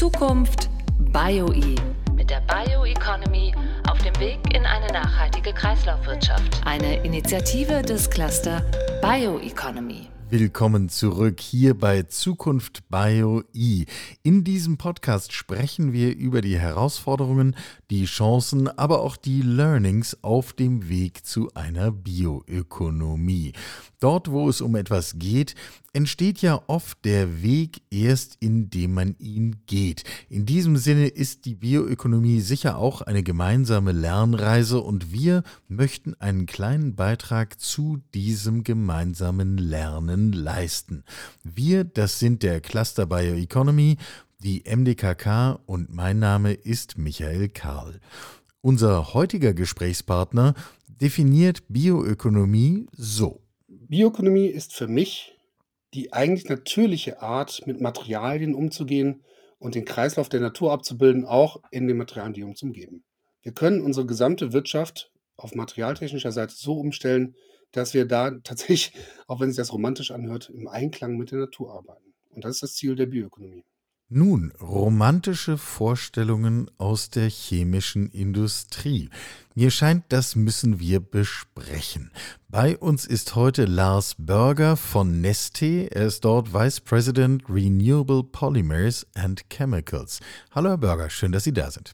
Zukunft BioE mit der Bioeconomy auf dem Weg in eine nachhaltige Kreislaufwirtschaft. Eine Initiative des Cluster Bioeconomy. Willkommen zurück hier bei Zukunft Bio E. In diesem Podcast sprechen wir über die Herausforderungen, die Chancen, aber auch die Learnings auf dem Weg zu einer Bioökonomie. Dort, wo es um etwas geht, entsteht ja oft der Weg erst, indem man ihn geht. In diesem Sinne ist die Bioökonomie sicher auch eine gemeinsame Lernreise und wir möchten einen kleinen Beitrag zu diesem gemeinsamen Lernen leisten. Wir, das sind der Cluster Bioeconomy, die MDKK und mein Name ist Michael Karl. Unser heutiger Gesprächspartner definiert Bioökonomie so. Bioökonomie ist für mich die eigentlich natürliche Art, mit Materialien umzugehen und den Kreislauf der Natur abzubilden, auch in den Materialien, die uns umgeben. Wir können unsere gesamte Wirtschaft auf materialtechnischer Seite so umstellen, dass wir da tatsächlich, auch wenn sich das romantisch anhört, im Einklang mit der Natur arbeiten. Und das ist das Ziel der Bioökonomie. Nun, romantische Vorstellungen aus der chemischen Industrie. Mir scheint, das müssen wir besprechen. Bei uns ist heute Lars Berger von Neste. Er ist dort Vice President Renewable Polymers and Chemicals. Hallo Herr Berger, schön, dass Sie da sind.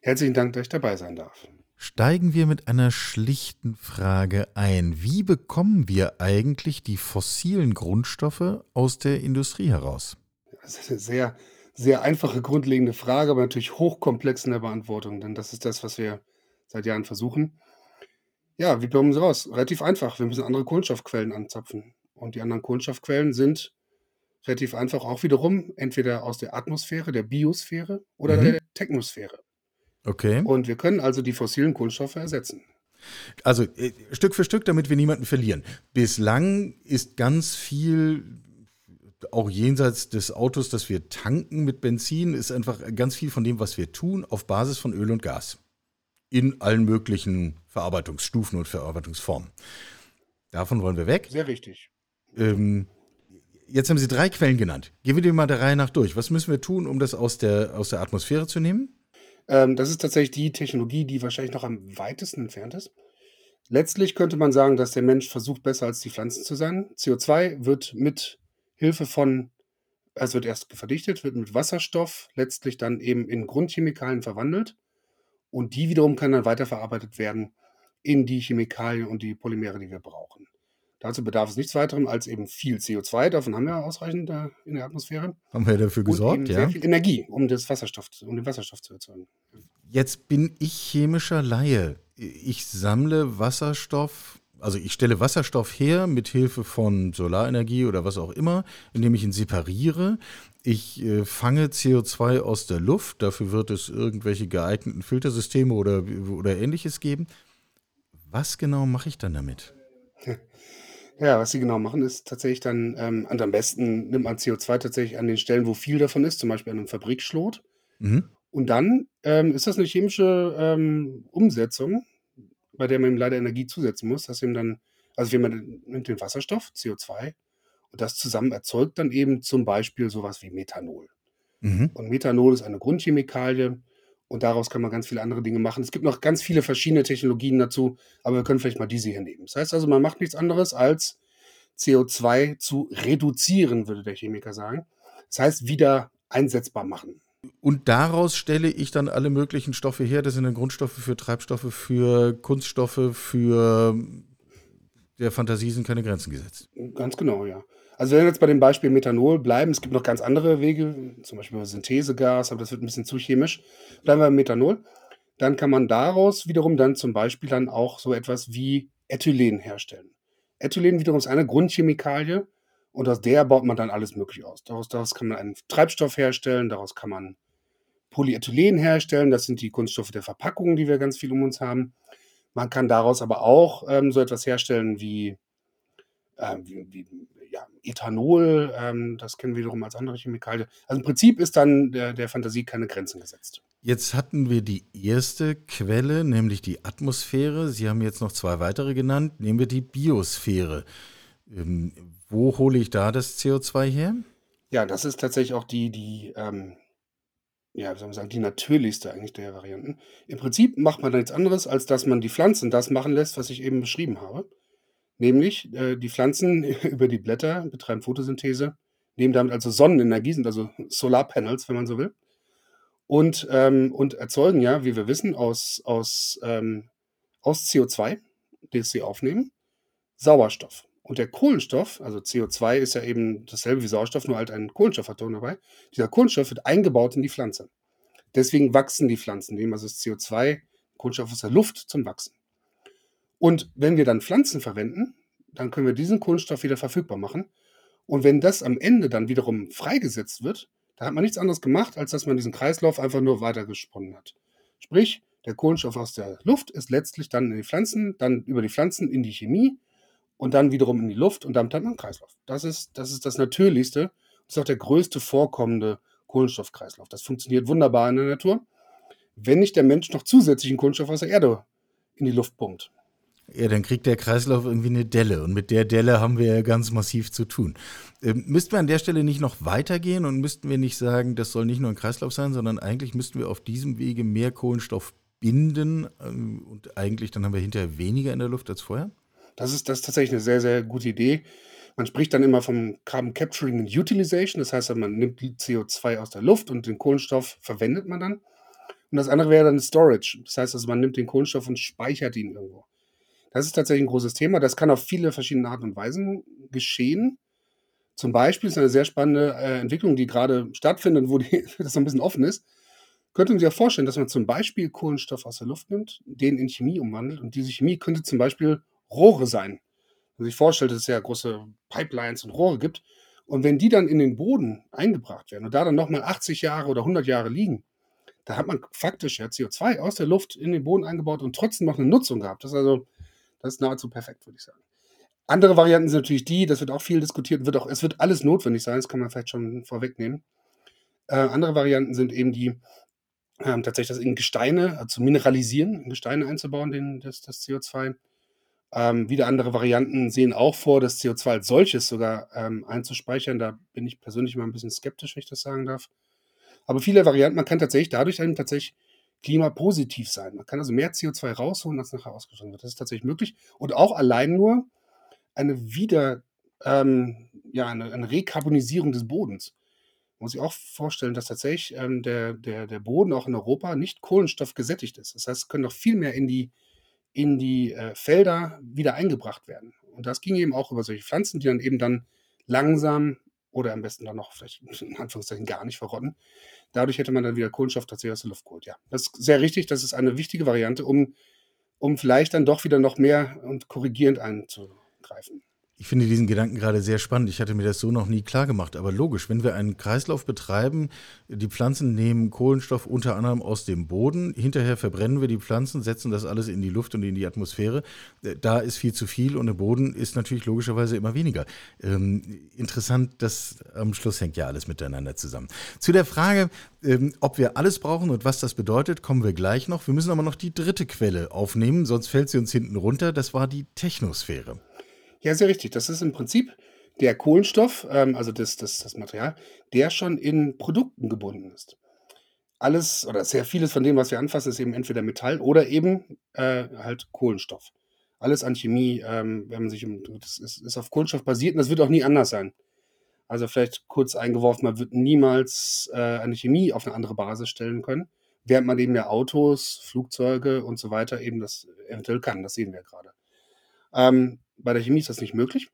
Herzlichen Dank, dass ich dabei sein darf. Steigen wir mit einer schlichten Frage ein. Wie bekommen wir eigentlich die fossilen Grundstoffe aus der Industrie heraus? Das ist eine sehr sehr einfache, grundlegende Frage, aber natürlich hochkomplex in der Beantwortung, denn das ist das, was wir seit Jahren versuchen. Ja, wie bekommen sie raus? Relativ einfach. Wir müssen andere Kohlenstoffquellen anzapfen. Und die anderen Kohlenstoffquellen sind relativ einfach auch wiederum entweder aus der Atmosphäre, der Biosphäre oder mhm. der Technosphäre. Okay. Und wir können also die fossilen Kohlenstoffe ersetzen. Also äh, Stück für Stück, damit wir niemanden verlieren. Bislang ist ganz viel auch jenseits des Autos, das wir tanken mit Benzin, ist einfach ganz viel von dem, was wir tun, auf Basis von Öl und Gas. In allen möglichen Verarbeitungsstufen und Verarbeitungsformen. Davon wollen wir weg. Sehr richtig. Ähm, jetzt haben Sie drei Quellen genannt. Gehen wir die mal der Reihe nach durch. Was müssen wir tun, um das aus der, aus der Atmosphäre zu nehmen? Ähm, das ist tatsächlich die Technologie, die wahrscheinlich noch am weitesten entfernt ist. Letztlich könnte man sagen, dass der Mensch versucht, besser als die Pflanzen zu sein. CO2 wird mit Hilfe von, es wird erst verdichtet, wird mit Wasserstoff letztlich dann eben in Grundchemikalien verwandelt und die wiederum kann dann weiterverarbeitet werden in die Chemikalien und die Polymere, die wir brauchen. Dazu bedarf es nichts weiterem als eben viel CO2, davon haben wir ausreichend in der Atmosphäre. Haben wir dafür gesorgt, und ja? Sehr viel Energie, um, das Wasserstoff, um den Wasserstoff zu erzeugen. Jetzt bin ich chemischer Laie. Ich sammle Wasserstoff also ich stelle Wasserstoff her mit Hilfe von Solarenergie oder was auch immer, indem ich ihn separiere. Ich äh, fange CO2 aus der Luft, dafür wird es irgendwelche geeigneten Filtersysteme oder, oder ähnliches geben. Was genau mache ich dann damit? Ja, was sie genau machen, ist tatsächlich dann, ähm, und am besten nimmt man CO2 tatsächlich an den Stellen, wo viel davon ist, zum Beispiel an einem Fabrikschlot. Mhm. Und dann ähm, ist das eine chemische ähm, Umsetzung bei der man ihm leider Energie zusetzen muss, dass ihm dann, also wenn man nimmt den Wasserstoff, CO2, und das zusammen erzeugt dann eben zum Beispiel sowas wie Methanol. Mhm. Und Methanol ist eine Grundchemikalie und daraus kann man ganz viele andere Dinge machen. Es gibt noch ganz viele verschiedene Technologien dazu, aber wir können vielleicht mal diese hier nehmen. Das heißt also, man macht nichts anderes als CO2 zu reduzieren, würde der Chemiker sagen. Das heißt, wieder einsetzbar machen. Und daraus stelle ich dann alle möglichen Stoffe her. Das sind dann Grundstoffe für Treibstoffe, für Kunststoffe, für der Fantasie sind keine Grenzen gesetzt. Ganz genau, ja. Also wenn wir jetzt bei dem Beispiel Methanol bleiben, es gibt noch ganz andere Wege, zum Beispiel Synthesegas, aber das wird ein bisschen zu chemisch. Bleiben wir beim Methanol. Dann kann man daraus wiederum dann zum Beispiel dann auch so etwas wie Ethylen herstellen. Ethylen wiederum ist eine Grundchemikalie, und aus der baut man dann alles Mögliche aus. Daraus, daraus kann man einen Treibstoff herstellen, daraus kann man Polyethylen herstellen. Das sind die Kunststoffe der Verpackungen, die wir ganz viel um uns haben. Man kann daraus aber auch ähm, so etwas herstellen wie, äh, wie, wie Ethanol. Ähm, das kennen wir wiederum als andere Chemikalien. Also im Prinzip ist dann der, der Fantasie keine Grenzen gesetzt. Jetzt hatten wir die erste Quelle, nämlich die Atmosphäre. Sie haben jetzt noch zwei weitere genannt. Nehmen wir die Biosphäre. Ähm, wo hole ich da das CO2 her? Ja, das ist tatsächlich auch die, die, ähm, ja, wie soll man sagen, die natürlichste eigentlich der Varianten. Im Prinzip macht man da nichts anderes, als dass man die Pflanzen das machen lässt, was ich eben beschrieben habe. Nämlich, äh, die Pflanzen über die Blätter betreiben Photosynthese, nehmen damit also Sonnenenergie, sind also Solarpanels, wenn man so will, und, ähm, und erzeugen ja, wie wir wissen, aus, aus, ähm, aus CO2, das sie aufnehmen, Sauerstoff. Und der Kohlenstoff, also CO2 ist ja eben dasselbe wie Sauerstoff, nur halt ein Kohlenstoffatom dabei. Dieser Kohlenstoff wird eingebaut in die Pflanze. Deswegen wachsen die Pflanzen, nehmen also das CO2, Kohlenstoff aus der Luft zum Wachsen. Und wenn wir dann Pflanzen verwenden, dann können wir diesen Kohlenstoff wieder verfügbar machen. Und wenn das am Ende dann wiederum freigesetzt wird, dann hat man nichts anderes gemacht, als dass man diesen Kreislauf einfach nur weitergesponnen hat. Sprich, der Kohlenstoff aus der Luft ist letztlich dann in die Pflanzen, dann über die Pflanzen in die Chemie und dann wiederum in die Luft und damit hat man einen Kreislauf. Das ist das, ist das Natürlichste. Das ist auch der größte vorkommende Kohlenstoffkreislauf. Das funktioniert wunderbar in der Natur, wenn nicht der Mensch noch zusätzlichen Kohlenstoff aus der Erde in die Luft pumpt. Ja, dann kriegt der Kreislauf irgendwie eine Delle und mit der Delle haben wir ja ganz massiv zu tun. Ähm, müssten wir an der Stelle nicht noch weitergehen und müssten wir nicht sagen, das soll nicht nur ein Kreislauf sein, sondern eigentlich müssten wir auf diesem Wege mehr Kohlenstoff binden ähm, und eigentlich dann haben wir hinterher weniger in der Luft als vorher? Das ist, das ist tatsächlich eine sehr, sehr gute Idee. Man spricht dann immer vom Carbon Capturing and Utilization. Das heißt, man nimmt die CO2 aus der Luft und den Kohlenstoff verwendet man dann. Und das andere wäre dann Storage. Das heißt, also man nimmt den Kohlenstoff und speichert ihn irgendwo. Das ist tatsächlich ein großes Thema. Das kann auf viele verschiedene Arten und Weisen geschehen. Zum Beispiel ist eine sehr spannende äh, Entwicklung, die gerade stattfindet, wo die, das so ein bisschen offen ist. Könnte man sich ja vorstellen, dass man zum Beispiel Kohlenstoff aus der Luft nimmt, den in Chemie umwandelt und diese Chemie könnte zum Beispiel Rohre sein. Wenn man sich vorstellt, dass es ja große Pipelines und Rohre gibt. Und wenn die dann in den Boden eingebracht werden und da dann nochmal 80 Jahre oder 100 Jahre liegen, da hat man faktisch ja CO2 aus der Luft in den Boden eingebaut und trotzdem noch eine Nutzung gehabt. Das ist also, das ist nahezu perfekt, würde ich sagen. Andere Varianten sind natürlich die, das wird auch viel diskutiert, wird auch, es wird alles notwendig sein, das kann man vielleicht schon vorwegnehmen. Äh, andere Varianten sind eben die, äh, tatsächlich das in Gesteine, also mineralisieren, in Gesteine einzubauen, den, das, das CO2. Ähm, wieder andere Varianten sehen auch vor, das CO2 als solches sogar ähm, einzuspeichern. Da bin ich persönlich mal ein bisschen skeptisch, wenn ich das sagen darf. Aber viele Varianten, man kann tatsächlich dadurch dann tatsächlich klimapositiv sein. Man kann also mehr CO2 rausholen, als nachher ausgestoßen wird. Das ist tatsächlich möglich. Und auch allein nur eine Wieder, ähm, ja, eine, eine Rekarbonisierung des Bodens. Man muss sich auch vorstellen, dass tatsächlich ähm, der, der, der Boden auch in Europa nicht Kohlenstoff gesättigt ist. Das heißt, es können noch viel mehr in die in die äh, Felder wieder eingebracht werden. Und das ging eben auch über solche Pflanzen, die dann eben dann langsam oder am besten dann noch vielleicht in Anführungszeichen gar nicht verrotten. Dadurch hätte man dann wieder Kohlenstoff tatsächlich aus der Luft geholt. Ja, das ist sehr richtig. Das ist eine wichtige Variante, um, um vielleicht dann doch wieder noch mehr und korrigierend einzugreifen. Ich finde diesen Gedanken gerade sehr spannend. Ich hatte mir das so noch nie klar gemacht. Aber logisch, wenn wir einen Kreislauf betreiben, die Pflanzen nehmen Kohlenstoff unter anderem aus dem Boden, hinterher verbrennen wir die Pflanzen, setzen das alles in die Luft und in die Atmosphäre. Äh, da ist viel zu viel und im Boden ist natürlich logischerweise immer weniger. Ähm, interessant, das am Schluss hängt ja alles miteinander zusammen. Zu der Frage, ähm, ob wir alles brauchen und was das bedeutet, kommen wir gleich noch. Wir müssen aber noch die dritte Quelle aufnehmen, sonst fällt sie uns hinten runter. Das war die Technosphäre. Ja, sehr richtig. Das ist im Prinzip der Kohlenstoff, ähm, also das, das, das Material, der schon in Produkten gebunden ist. Alles oder sehr vieles von dem, was wir anfassen, ist eben entweder Metall oder eben äh, halt Kohlenstoff. Alles an Chemie, ähm, wenn man sich um, das ist, ist auf Kohlenstoff basiert und das wird auch nie anders sein. Also vielleicht kurz eingeworfen, man wird niemals äh, eine Chemie auf eine andere Basis stellen können, während man eben ja Autos, Flugzeuge und so weiter eben das eventuell kann. Das sehen wir gerade. Ähm, bei der Chemie ist das nicht möglich.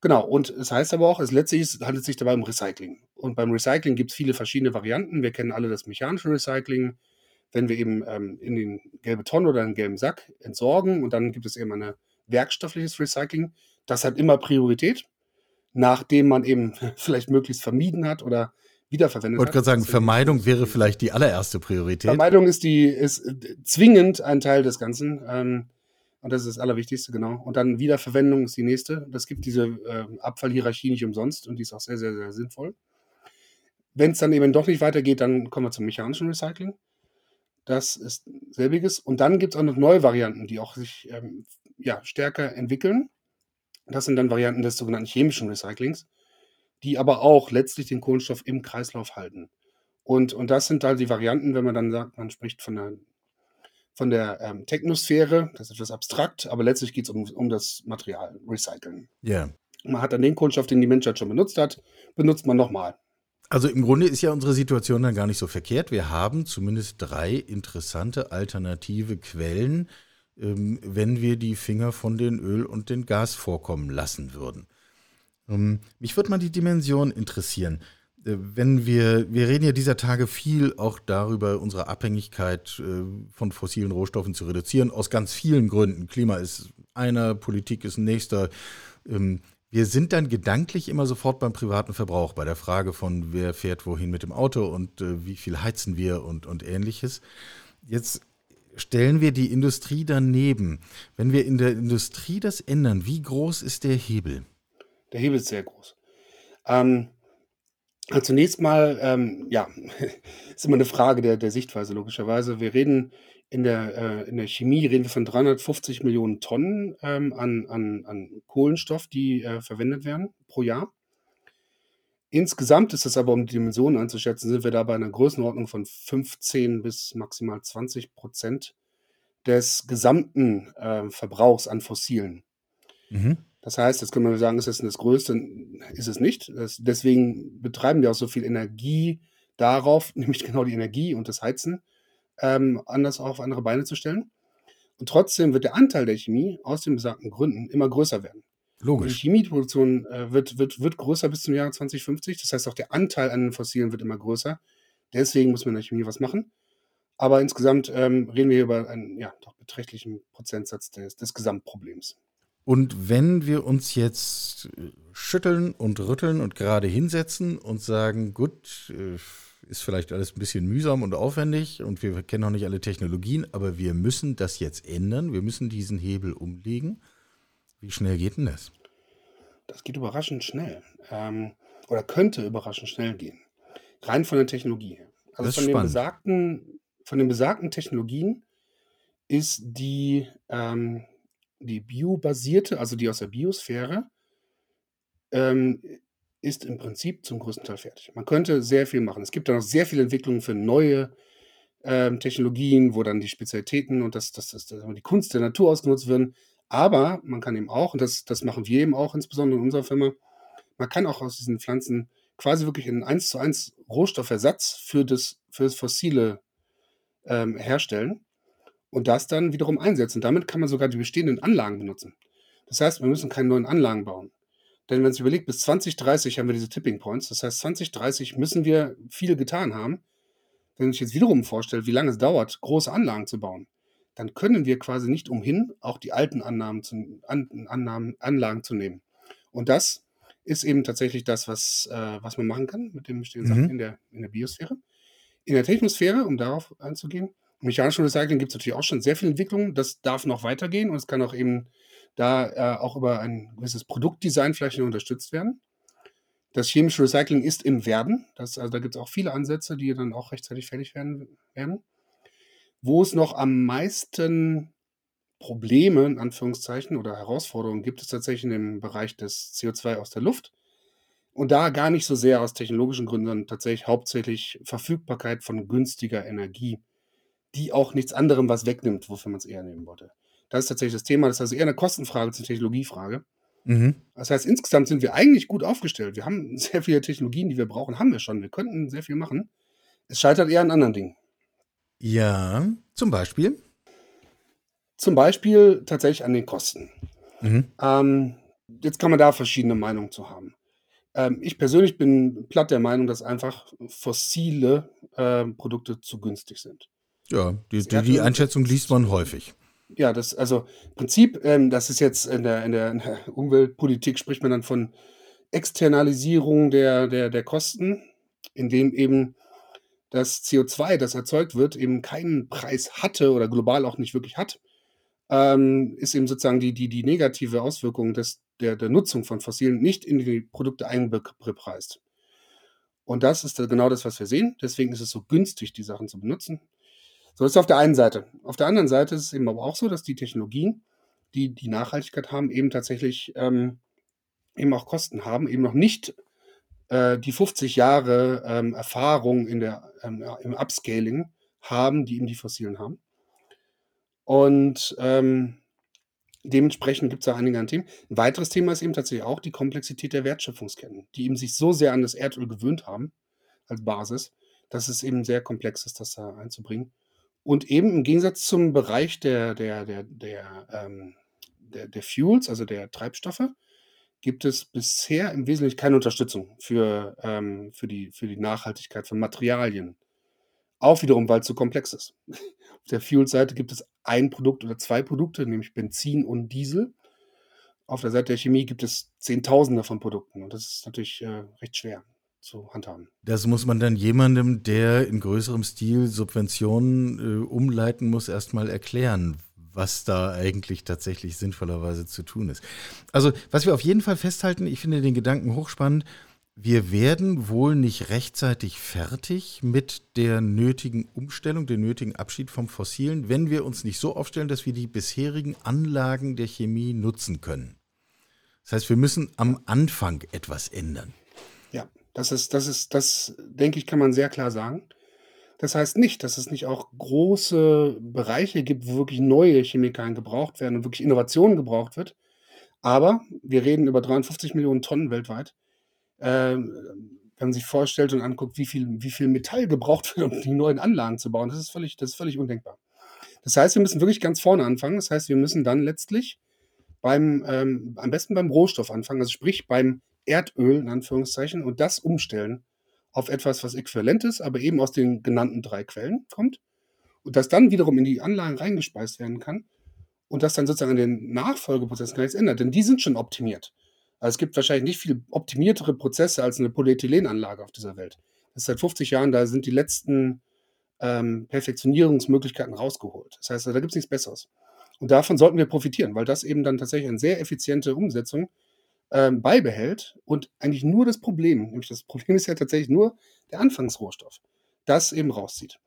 Genau, und es heißt aber auch, es letztlich handelt es sich dabei um Recycling. Und beim Recycling gibt es viele verschiedene Varianten. Wir kennen alle das mechanische Recycling, wenn wir eben ähm, in den gelbe Tonne oder einen gelben Sack entsorgen. Und dann gibt es eben ein werkstoffliches Recycling. Das hat immer Priorität, nachdem man eben vielleicht möglichst vermieden hat oder wiederverwendet ich wollte gerade sagen, Vermeidung wäre vielleicht die allererste Priorität. Vermeidung ist die ist äh, zwingend ein Teil des Ganzen. Ähm, und das ist das Allerwichtigste, genau. Und dann Wiederverwendung ist die nächste. Das gibt diese äh, Abfallhierarchie nicht umsonst und die ist auch sehr, sehr, sehr sinnvoll. Wenn es dann eben doch nicht weitergeht, dann kommen wir zum mechanischen Recycling. Das ist selbiges. Und dann gibt es auch noch neue Varianten, die auch sich ähm, ja, stärker entwickeln. Das sind dann Varianten des sogenannten chemischen Recyclings, die aber auch letztlich den Kohlenstoff im Kreislauf halten. Und, und das sind halt die Varianten, wenn man dann sagt, man spricht von der, von der ähm, Technosphäre, das ist etwas abstrakt, aber letztlich geht es um, um das Material, Recyceln. Ja. Man hat dann den Kohlenstoff, den die Menschheit schon benutzt hat, benutzt man nochmal. Also im Grunde ist ja unsere Situation dann gar nicht so verkehrt. Wir haben zumindest drei interessante alternative Quellen, ähm, wenn wir die Finger von den Öl- und den Gasvorkommen lassen würden. Ähm, mich würde mal die Dimension interessieren. Äh, wenn wir, wir reden ja dieser Tage viel auch darüber, unsere Abhängigkeit äh, von fossilen Rohstoffen zu reduzieren, aus ganz vielen Gründen. Klima ist einer, Politik ist ein nächster. Ähm, wir sind dann gedanklich immer sofort beim privaten Verbrauch, bei der Frage von, wer fährt wohin mit dem Auto und äh, wie viel heizen wir und, und ähnliches. Jetzt stellen wir die Industrie daneben. Wenn wir in der Industrie das ändern, wie groß ist der Hebel? Der Hebel ist sehr groß. Ähm, zunächst mal, ähm, ja, ist immer eine Frage der, der Sichtweise, logischerweise. Wir reden in der, äh, in der Chemie reden wir von 350 Millionen Tonnen ähm, an, an, an Kohlenstoff, die äh, verwendet werden pro Jahr. Insgesamt ist es aber, um die Dimensionen einzuschätzen, sind wir da bei einer Größenordnung von 15 bis maximal 20 Prozent des gesamten äh, Verbrauchs an Fossilen. Mhm. Das heißt, jetzt können wir sagen, ist das das Größte? Ist es nicht. Das, deswegen betreiben wir auch so viel Energie darauf, nämlich genau die Energie und das Heizen, ähm, anders auf andere Beine zu stellen. Und trotzdem wird der Anteil der Chemie aus den besagten Gründen immer größer werden. Logisch. Die Chemieproduktion äh, wird, wird, wird größer bis zum Jahre 2050. Das heißt, auch der Anteil an den Fossilen wird immer größer. Deswegen muss man in der Chemie was machen. Aber insgesamt ähm, reden wir über einen ja, doch beträchtlichen Prozentsatz des, des Gesamtproblems. Und wenn wir uns jetzt schütteln und rütteln und gerade hinsetzen und sagen, gut, äh, ist vielleicht alles ein bisschen mühsam und aufwendig und wir kennen noch nicht alle Technologien, aber wir müssen das jetzt ändern, wir müssen diesen Hebel umlegen. Wie schnell geht denn das? Das geht überraschend schnell. Ähm, oder könnte überraschend schnell gehen. Rein von der Technologie her. Also von den, besagten, von den besagten Technologien ist die, ähm, die biobasierte, also die aus der Biosphäre, ähm, ist im Prinzip zum größten Teil fertig. Man könnte sehr viel machen. Es gibt da noch sehr viele Entwicklungen für neue ähm, Technologien, wo dann die Spezialitäten und das, das, das, das, die Kunst der Natur ausgenutzt werden. Aber man kann eben auch, und das, das machen wir eben auch, insbesondere in unserer Firma, man kann auch aus diesen Pflanzen quasi wirklich einen 1 zu 1 Rohstoffersatz für das, für das Fossile ähm, herstellen und das dann wiederum einsetzen. Damit kann man sogar die bestehenden Anlagen benutzen. Das heißt, wir müssen keine neuen Anlagen bauen. Denn wenn man sich überlegt, bis 2030 haben wir diese Tipping Points. Das heißt, 2030 müssen wir viel getan haben. Wenn sich jetzt wiederum vorstellt, wie lange es dauert, große Anlagen zu bauen, dann können wir quasi nicht umhin, auch die alten Annahmen zu, An, Annahmen, Anlagen zu nehmen. Und das ist eben tatsächlich das, was, äh, was man machen kann mit den bestehenden mhm. Sachen in der, in der Biosphäre. In der Technosphäre, um darauf einzugehen, mechanischen Recycling gibt es natürlich auch schon sehr viel Entwicklung. Das darf noch weitergehen und es kann auch eben da äh, auch über ein gewisses Produktdesign vielleicht unterstützt werden. Das chemische Recycling ist im Werden. Das, also da gibt es auch viele Ansätze, die dann auch rechtzeitig fertig werden. werden. Wo es noch am meisten Probleme, in Anführungszeichen, oder Herausforderungen gibt es tatsächlich dem Bereich des CO2 aus der Luft. Und da gar nicht so sehr aus technologischen Gründen, sondern tatsächlich hauptsächlich Verfügbarkeit von günstiger Energie, die auch nichts anderem was wegnimmt, wofür man es eher nehmen wollte. Das ist tatsächlich das Thema. Das ist also eher eine Kostenfrage als eine Technologiefrage. Mhm. Das heißt, insgesamt sind wir eigentlich gut aufgestellt. Wir haben sehr viele Technologien, die wir brauchen, haben wir schon. Wir könnten sehr viel machen. Es scheitert eher an anderen Dingen. Ja, zum Beispiel? Zum Beispiel tatsächlich an den Kosten. Mhm. Ähm, jetzt kann man da verschiedene Meinungen zu haben. Ähm, ich persönlich bin platt der Meinung, dass einfach fossile äh, Produkte zu günstig sind. Ja, die, die, die Einschätzung liest man häufig. Ja, das, also im Prinzip, ähm, das ist jetzt in der, in der, Umweltpolitik spricht man dann von Externalisierung der, der, der Kosten, indem eben das CO2, das erzeugt wird, eben keinen Preis hatte oder global auch nicht wirklich hat, ähm, ist eben sozusagen die, die, die negative Auswirkung des, der, der Nutzung von Fossilen nicht in die Produkte einbepreist. Und das ist genau das, was wir sehen. Deswegen ist es so günstig, die Sachen zu benutzen. So ist es auf der einen Seite. Auf der anderen Seite ist es eben aber auch so, dass die Technologien, die die Nachhaltigkeit haben, eben tatsächlich ähm, eben auch Kosten haben, eben noch nicht äh, die 50 Jahre ähm, Erfahrung in der ähm, im Upscaling haben, die eben die fossilen haben. Und ähm, dementsprechend gibt es da einige Themen. Ein weiteres Thema ist eben tatsächlich auch die Komplexität der Wertschöpfungsketten, die eben sich so sehr an das Erdöl gewöhnt haben als Basis, dass es eben sehr komplex ist, das da einzubringen. Und eben im Gegensatz zum Bereich der, der, der, der, ähm, der, der Fuels, also der Treibstoffe, gibt es bisher im Wesentlichen keine Unterstützung für, ähm, für, die, für die Nachhaltigkeit von Materialien. Auch wiederum, weil es so komplex ist. Auf der Fuel-Seite gibt es ein Produkt oder zwei Produkte, nämlich Benzin und Diesel. Auf der Seite der Chemie gibt es Zehntausende von Produkten und das ist natürlich äh, recht schwer zu handhaben. Das muss man dann jemandem, der in größerem Stil Subventionen äh, umleiten muss, erstmal erklären, was da eigentlich tatsächlich sinnvollerweise zu tun ist. Also, was wir auf jeden Fall festhalten, ich finde den Gedanken hochspannend, wir werden wohl nicht rechtzeitig fertig mit der nötigen Umstellung, dem nötigen Abschied vom Fossilen, wenn wir uns nicht so aufstellen, dass wir die bisherigen Anlagen der Chemie nutzen können. Das heißt, wir müssen am Anfang etwas ändern. Das ist, das ist, das denke ich, kann man sehr klar sagen. Das heißt nicht, dass es nicht auch große Bereiche gibt, wo wirklich neue Chemikalien gebraucht werden und wirklich Innovationen gebraucht wird. Aber wir reden über 53 Millionen Tonnen weltweit ähm, wenn man sich vorstellt und anguckt, wie viel, wie viel Metall gebraucht wird, um die neuen Anlagen zu bauen, das ist völlig, das ist völlig undenkbar. Das heißt, wir müssen wirklich ganz vorne anfangen. Das heißt, wir müssen dann letztlich beim, ähm, am besten beim Rohstoff anfangen, also sprich beim Erdöl in Anführungszeichen und das umstellen auf etwas, was äquivalent ist, aber eben aus den genannten drei Quellen kommt und das dann wiederum in die Anlagen reingespeist werden kann und das dann sozusagen in den Nachfolgeprozessen gar nichts ändert, denn die sind schon optimiert. Also es gibt wahrscheinlich nicht viel optimiertere Prozesse als eine Polyethylenanlage auf dieser Welt. Das ist seit 50 Jahren, da sind die letzten ähm, Perfektionierungsmöglichkeiten rausgeholt. Das heißt, da gibt es nichts Besseres. Und davon sollten wir profitieren, weil das eben dann tatsächlich eine sehr effiziente Umsetzung ähm, beibehält und eigentlich nur das Problem, nämlich das Problem ist ja tatsächlich nur der Anfangsrohstoff, das eben rauszieht.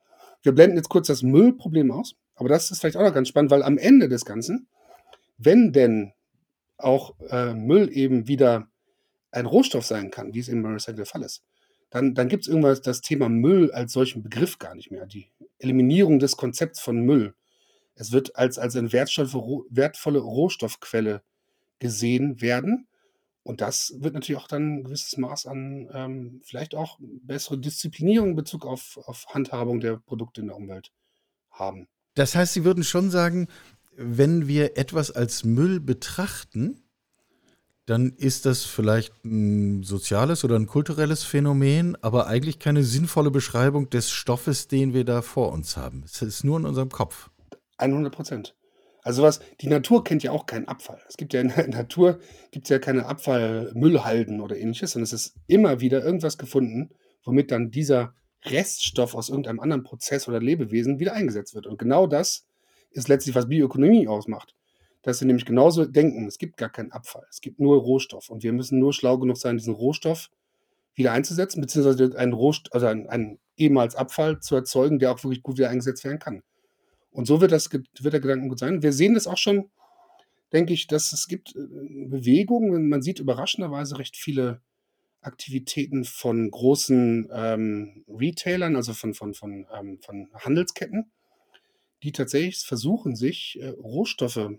Wir blenden jetzt kurz das Müllproblem aus, aber das ist vielleicht auch noch ganz spannend, weil am Ende des Ganzen, wenn denn auch äh, Müll eben wieder ein Rohstoff sein kann, wie es im Recycle der Fall ist, dann, dann gibt es irgendwas das Thema Müll als solchen Begriff gar nicht mehr. Die Eliminierung des Konzepts von Müll. Es wird als, als eine wertvolle Rohstoffquelle gesehen werden. Und das wird natürlich auch dann ein gewisses Maß an ähm, vielleicht auch bessere Disziplinierung in Bezug auf, auf Handhabung der Produkte in der Umwelt haben. Das heißt, Sie würden schon sagen, wenn wir etwas als Müll betrachten, dann ist das vielleicht ein soziales oder ein kulturelles Phänomen, aber eigentlich keine sinnvolle Beschreibung des Stoffes, den wir da vor uns haben. Es ist nur in unserem Kopf. 100 Prozent. Also was, die Natur kennt ja auch keinen Abfall. Es gibt ja in der Natur gibt ja keine Abfallmüllhalden oder ähnliches, sondern es ist immer wieder irgendwas gefunden, womit dann dieser Reststoff aus irgendeinem anderen Prozess oder Lebewesen wieder eingesetzt wird. Und genau das ist letztlich, was Bioökonomie ausmacht. Dass sie nämlich genauso denken, es gibt gar keinen Abfall, es gibt nur Rohstoff und wir müssen nur schlau genug sein, diesen Rohstoff wieder einzusetzen, beziehungsweise einen Rohstoff, also einen, einen ehemals Abfall zu erzeugen, der auch wirklich gut wieder eingesetzt werden kann. Und so wird, das, wird der Gedanke gut sein. Wir sehen das auch schon, denke ich, dass es gibt äh, Bewegungen. Man sieht überraschenderweise recht viele Aktivitäten von großen ähm, Retailern, also von, von, von, ähm, von Handelsketten, die tatsächlich versuchen, sich äh, Rohstoffe,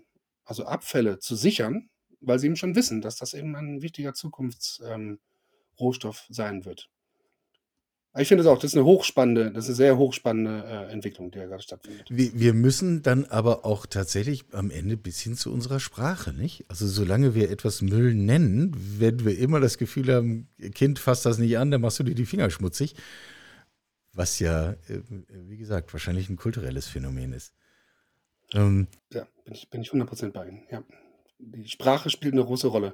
also Abfälle zu sichern, weil sie eben schon wissen, dass das eben ein wichtiger Zukunftsrohstoff ähm, sein wird. Ich finde es auch, das ist eine hochspannende, das ist eine sehr hochspannende äh, Entwicklung, die ja gerade stattfindet. Wir, wir, müssen dann aber auch tatsächlich am Ende bis hin zu unserer Sprache, nicht? Also solange wir etwas Müll nennen, werden wir immer das Gefühl haben, Kind, fasst das nicht an, dann machst du dir die Finger schmutzig was ja, äh, wie gesagt, wahrscheinlich ein kulturelles Phänomen ist. Ähm, ja, bin ich, bin ich 100% bei Ihnen. Ja. Die Sprache spielt eine große Rolle.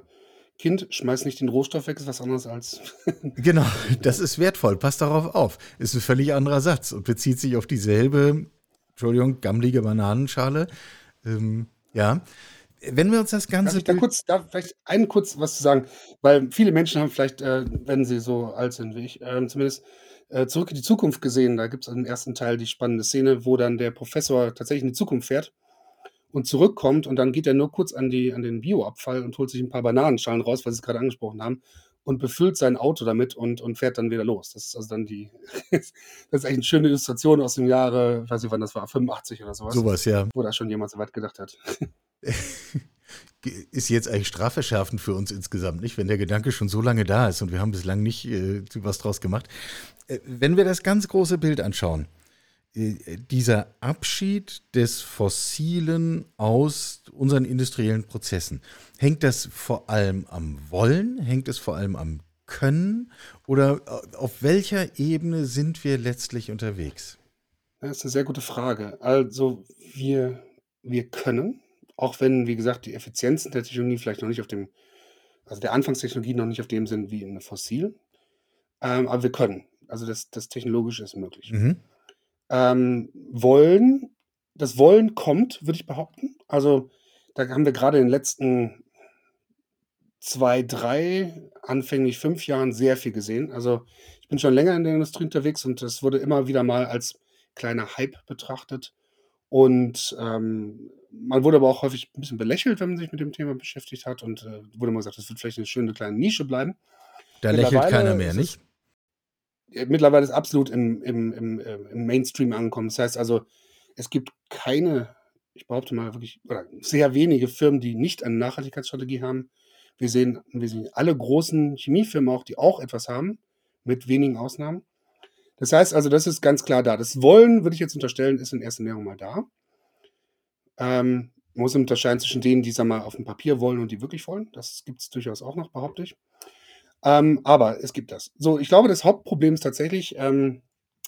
Kind, schmeiß nicht den Rohstoff weg, ist was anderes als. genau, das ist wertvoll, passt darauf auf. Ist ein völlig anderer Satz und bezieht sich auf dieselbe, Entschuldigung, gammlige Bananenschale. Ähm, ja. Wenn wir uns das Ganze. Darf ich da kurz, darf vielleicht einen kurz was zu sagen? Weil viele Menschen haben vielleicht, äh, wenn sie so alt sind wie ich, äh, zumindest äh, Zurück in die Zukunft gesehen. Da gibt es im ersten Teil die spannende Szene, wo dann der Professor tatsächlich in die Zukunft fährt und zurückkommt und dann geht er nur kurz an, die, an den Bioabfall und holt sich ein paar Bananenschalen raus, was Sie gerade angesprochen haben, und befüllt sein Auto damit und, und fährt dann wieder los. Das ist also dann die, das ist eigentlich eine schöne Illustration aus dem Jahre, weiß ich wann das war, 85 oder sowas. Sowas, ja. Wo da schon jemand so weit gedacht hat. ist jetzt eigentlich strafverschärfend für uns insgesamt, nicht? Wenn der Gedanke schon so lange da ist und wir haben bislang nicht äh, was draus gemacht. Äh, wenn wir das ganz große Bild anschauen, dieser Abschied des Fossilen aus unseren industriellen Prozessen, hängt das vor allem am Wollen, hängt es vor allem am Können oder äh, auf welcher Ebene sind wir letztlich unterwegs? Das ist eine sehr gute Frage. Also wir, wir können, auch wenn, wie gesagt, die Effizienzen der Technologie vielleicht noch nicht auf dem, also der Anfangstechnologie noch nicht auf dem sind wie in der Fossil, ähm, aber wir können. Also das, das Technologische ist möglich. Mhm. Ähm, wollen, das Wollen kommt, würde ich behaupten. Also da haben wir gerade in den letzten zwei, drei, anfänglich fünf Jahren sehr viel gesehen. Also ich bin schon länger in der Industrie unterwegs und das wurde immer wieder mal als kleiner Hype betrachtet. Und ähm, man wurde aber auch häufig ein bisschen belächelt, wenn man sich mit dem Thema beschäftigt hat und äh, wurde mal gesagt, das wird vielleicht eine schöne kleine Nische bleiben. Da lächelt keiner mehr, nicht? Mittlerweile ist absolut im, im, im, äh, im Mainstream angekommen. Das heißt also, es gibt keine, ich behaupte mal wirklich, oder sehr wenige Firmen, die nicht eine Nachhaltigkeitsstrategie haben. Wir sehen, wir sehen alle großen Chemiefirmen auch, die auch etwas haben, mit wenigen Ausnahmen. Das heißt also, das ist ganz klar da. Das Wollen, würde ich jetzt unterstellen, ist in erster Linie mal da. Ähm, muss unterscheiden zwischen denen, die, sag mal, auf dem Papier wollen und die wirklich wollen. Das gibt es durchaus auch noch, behaupte ich. Ähm, aber es gibt das. So, ich glaube, das Hauptproblem ist tatsächlich ähm,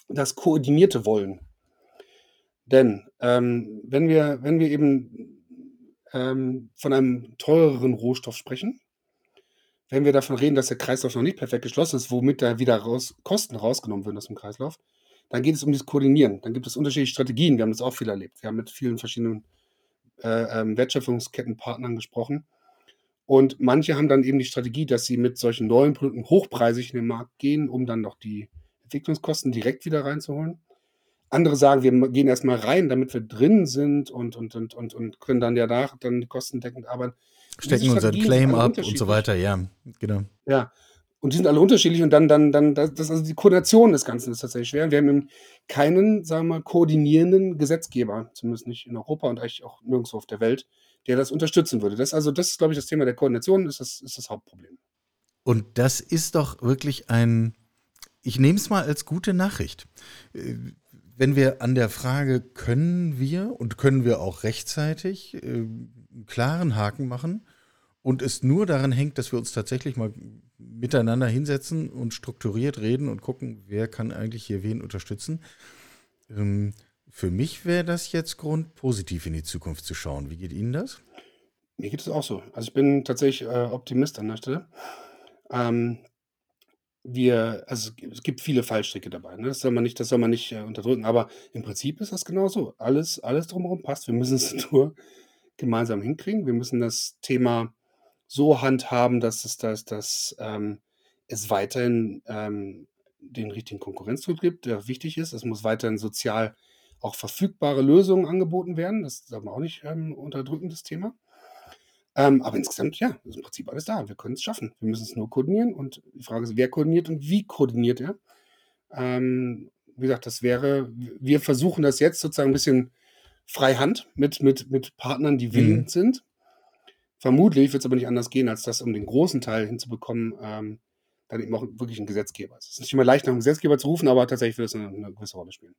das koordinierte Wollen. Denn ähm, wenn, wir, wenn wir eben ähm, von einem teureren Rohstoff sprechen, wenn wir davon reden, dass der Kreislauf noch nicht perfekt geschlossen ist, womit da wieder raus, Kosten rausgenommen werden aus dem Kreislauf, dann geht es um das Koordinieren. Dann gibt es unterschiedliche Strategien. Wir haben das auch viel erlebt. Wir haben mit vielen verschiedenen äh, ähm, Wertschöpfungskettenpartnern gesprochen. Und manche haben dann eben die Strategie, dass sie mit solchen neuen Produkten hochpreisig in den Markt gehen, um dann noch die Entwicklungskosten direkt wieder reinzuholen. Andere sagen, wir gehen erstmal rein, damit wir drin sind und, und, und, und, und können dann ja nach dann kostendeckend arbeiten. Stecken unseren Claim ab und so weiter, ja, genau. Ja, und die sind alle unterschiedlich und dann, dann, dann, das, das also die Koordination des Ganzen ist tatsächlich schwer. Wir haben eben keinen, sagen wir mal, koordinierenden Gesetzgeber, zumindest nicht in Europa und eigentlich auch nirgendwo auf der Welt, der das unterstützen würde. Das, also, das ist, glaube ich, das Thema der Koordination, ist das, ist das Hauptproblem. Und das ist doch wirklich ein, ich nehme es mal als gute Nachricht. Äh, wenn wir an der Frage, können wir und können wir auch rechtzeitig äh, einen klaren Haken machen und es nur daran hängt, dass wir uns tatsächlich mal miteinander hinsetzen und strukturiert reden und gucken, wer kann eigentlich hier wen unterstützen. Ähm, für mich wäre das jetzt Grund, positiv in die Zukunft zu schauen. Wie geht Ihnen das? Mir geht es auch so. Also ich bin tatsächlich äh, Optimist an der Stelle. Ähm, wir, also es gibt viele Fallstricke dabei. Ne? Das soll man nicht, das soll man nicht äh, unterdrücken. Aber im Prinzip ist das genau so. Alles, alles drumherum passt. Wir müssen es nur gemeinsam hinkriegen. Wir müssen das Thema so handhaben, dass es, dass, dass, ähm, es weiterhin ähm, den richtigen Konkurrenzdruck gibt, der wichtig ist. Es muss weiterhin sozial auch verfügbare Lösungen angeboten werden. Das ist aber auch nicht ähm, unterdrückendes Thema. Ähm, aber insgesamt, ja, ist im Prinzip alles da. Wir können es schaffen. Wir müssen es nur koordinieren. Und die Frage ist, wer koordiniert und wie koordiniert er? Ähm, wie gesagt, das wäre, wir versuchen das jetzt sozusagen ein bisschen freihand mit, mit, mit Partnern, die willend mhm. sind. Vermutlich wird es aber nicht anders gehen, als das, um den großen Teil hinzubekommen, ähm, dann eben auch wirklich ein Gesetzgeber. Es ist nicht immer leicht, nach einem Gesetzgeber zu rufen, aber tatsächlich wird es eine, eine gewisse Rolle spielen.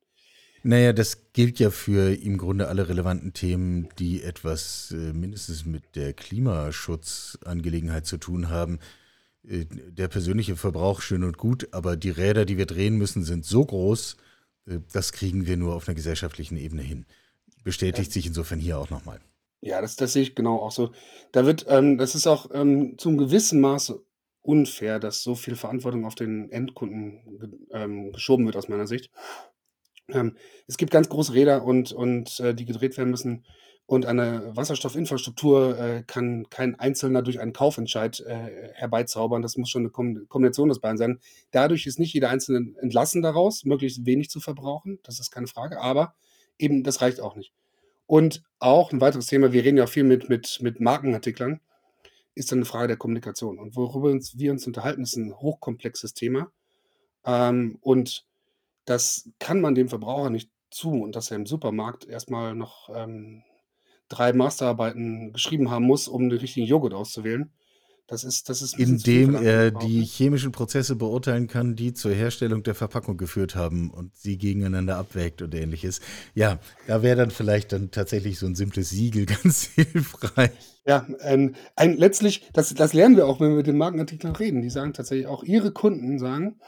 Naja, das gilt ja für im Grunde alle relevanten Themen, die etwas äh, mindestens mit der Klimaschutzangelegenheit zu tun haben. Äh, der persönliche Verbrauch schön und gut, aber die Räder, die wir drehen müssen, sind so groß, äh, das kriegen wir nur auf einer gesellschaftlichen Ebene hin. Bestätigt ja. sich insofern hier auch nochmal. Ja, das, das sehe ich genau auch so. Da wird, ähm, das ist auch ähm, zum gewissen Maße unfair, dass so viel Verantwortung auf den Endkunden ähm, geschoben wird, aus meiner Sicht. Ähm, es gibt ganz große Räder und, und äh, die gedreht werden müssen. Und eine Wasserstoffinfrastruktur äh, kann kein Einzelner durch einen Kaufentscheid äh, herbeizaubern. Das muss schon eine Kom Kombination des beiden sein. Dadurch ist nicht jeder Einzelne entlassen daraus, möglichst wenig zu verbrauchen. Das ist keine Frage. Aber eben, das reicht auch nicht. Und auch ein weiteres Thema, wir reden ja viel mit, mit, mit Markenartiklern. ist dann eine Frage der Kommunikation. Und worüber wir uns unterhalten, ist ein hochkomplexes Thema. Ähm, und das kann man dem Verbraucher nicht zu und dass er im Supermarkt erstmal noch ähm, drei Masterarbeiten geschrieben haben muss, um den richtigen Joghurt auszuwählen. Das ist, das ist Indem er die ne? chemischen Prozesse beurteilen kann, die zur Herstellung der Verpackung geführt haben und sie gegeneinander abwägt und ähnliches. Ja, da wäre dann vielleicht dann tatsächlich so ein simples Siegel ganz hilfreich. Ja, ähm, ein, letztlich, das, das lernen wir auch, wenn wir mit den Markenartiklern reden. Die sagen tatsächlich auch, ihre Kunden sagen,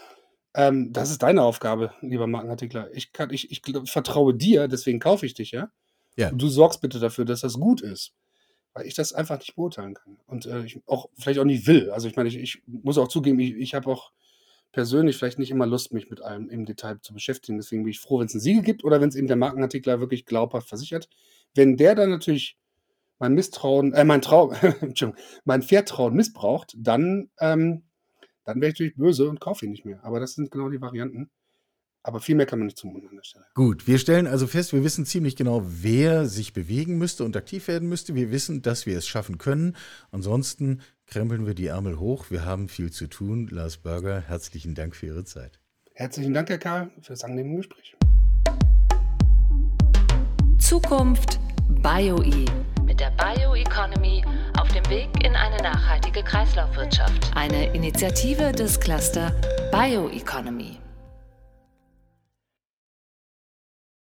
ähm, das ist deine Aufgabe, lieber Markenartikler. Ich, kann, ich, ich vertraue dir, deswegen kaufe ich dich, ja? Ja. Und du sorgst bitte dafür, dass das gut ist. Weil ich das einfach nicht beurteilen kann. Und äh, ich auch vielleicht auch nicht will. Also ich meine, ich, ich muss auch zugeben, ich, ich habe auch persönlich vielleicht nicht immer Lust, mich mit allem im Detail zu beschäftigen. Deswegen bin ich froh, wenn es ein Siegel gibt oder wenn es eben der Markenartikler wirklich glaubhaft versichert. Wenn der dann natürlich mein Misstrauen, äh, mein Trau, Entschuldigung, mein Vertrauen missbraucht, dann ähm, dann wäre ich natürlich böse und kaufe ihn nicht mehr. Aber das sind genau die Varianten. Aber viel mehr kann man nicht zumuten an der Stelle. Gut, wir stellen also fest, wir wissen ziemlich genau, wer sich bewegen müsste und aktiv werden müsste. Wir wissen, dass wir es schaffen können. Ansonsten krempeln wir die Ärmel hoch. Wir haben viel zu tun. Lars Berger, herzlichen Dank für Ihre Zeit. Herzlichen Dank, Herr Karl, für das angenehme Gespräch. Zukunft BioE mit der Bioeconomy auf dem Weg in eine nachhaltige Kreislaufwirtschaft. Eine Initiative des Cluster Bioeconomy.